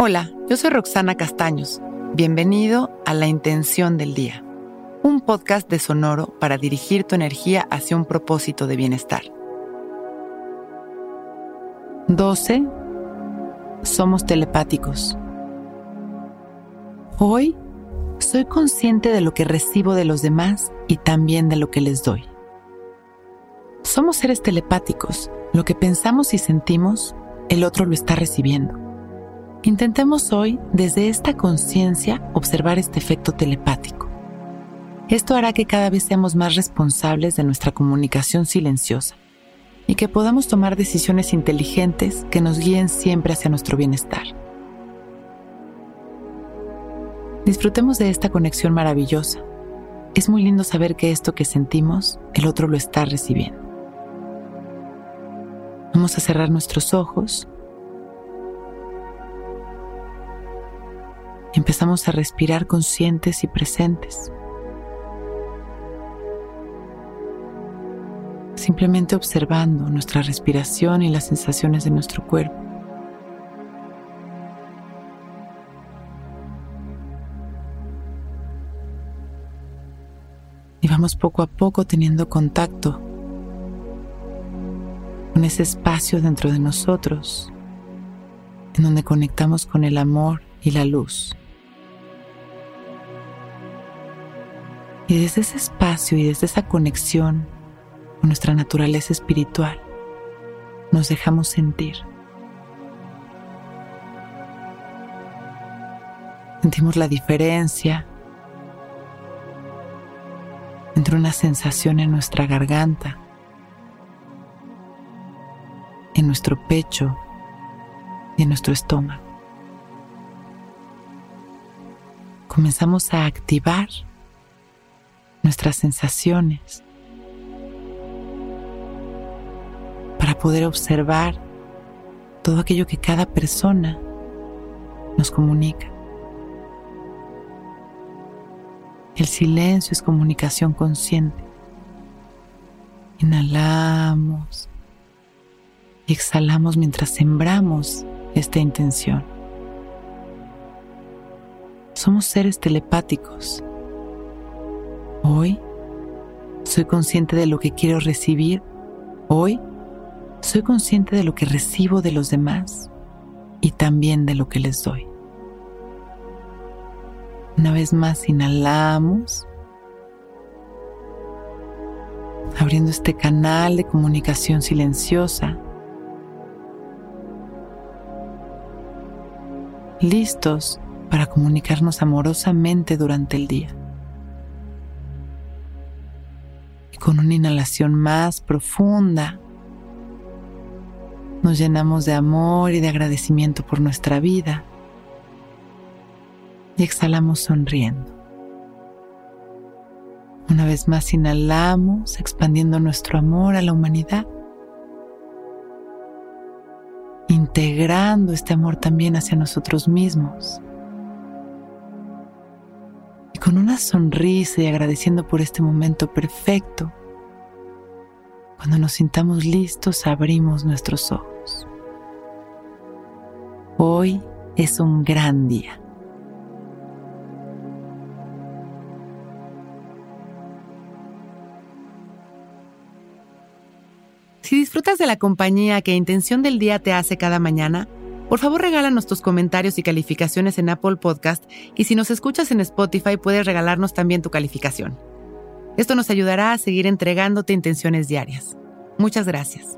Hola, yo soy Roxana Castaños. Bienvenido a La Intención del Día, un podcast de Sonoro para dirigir tu energía hacia un propósito de bienestar. 12. Somos telepáticos. Hoy soy consciente de lo que recibo de los demás y también de lo que les doy. Somos seres telepáticos. Lo que pensamos y sentimos, el otro lo está recibiendo. Intentemos hoy, desde esta conciencia, observar este efecto telepático. Esto hará que cada vez seamos más responsables de nuestra comunicación silenciosa y que podamos tomar decisiones inteligentes que nos guíen siempre hacia nuestro bienestar. Disfrutemos de esta conexión maravillosa. Es muy lindo saber que esto que sentimos, el otro lo está recibiendo. Vamos a cerrar nuestros ojos empezamos a respirar conscientes y presentes. Simplemente observando nuestra respiración y las sensaciones de nuestro cuerpo. Y vamos poco a poco teniendo contacto con ese espacio dentro de nosotros en donde conectamos con el amor y la luz. Y desde ese espacio y desde esa conexión con nuestra naturaleza espiritual, nos dejamos sentir. Sentimos la diferencia entre una sensación en nuestra garganta, en nuestro pecho y en nuestro estómago. Comenzamos a activar nuestras sensaciones, para poder observar todo aquello que cada persona nos comunica. El silencio es comunicación consciente. Inhalamos y exhalamos mientras sembramos esta intención. Somos seres telepáticos Hoy soy consciente de lo que quiero recibir. Hoy soy consciente de lo que recibo de los demás y también de lo que les doy. Una vez más inhalamos, abriendo este canal de comunicación silenciosa. Listos para comunicarnos amorosamente durante el día. Con una inhalación más profunda, nos llenamos de amor y de agradecimiento por nuestra vida. Y exhalamos sonriendo. Una vez más inhalamos, expandiendo nuestro amor a la humanidad, integrando este amor también hacia nosotros mismos con una sonrisa y agradeciendo por este momento perfecto, cuando nos sintamos listos abrimos nuestros ojos. Hoy es un gran día. Si disfrutas de la compañía que Intención del Día te hace cada mañana, por favor, regálanos tus comentarios y calificaciones en Apple Podcast y si nos escuchas en Spotify puedes regalarnos también tu calificación. Esto nos ayudará a seguir entregándote intenciones diarias. Muchas gracias.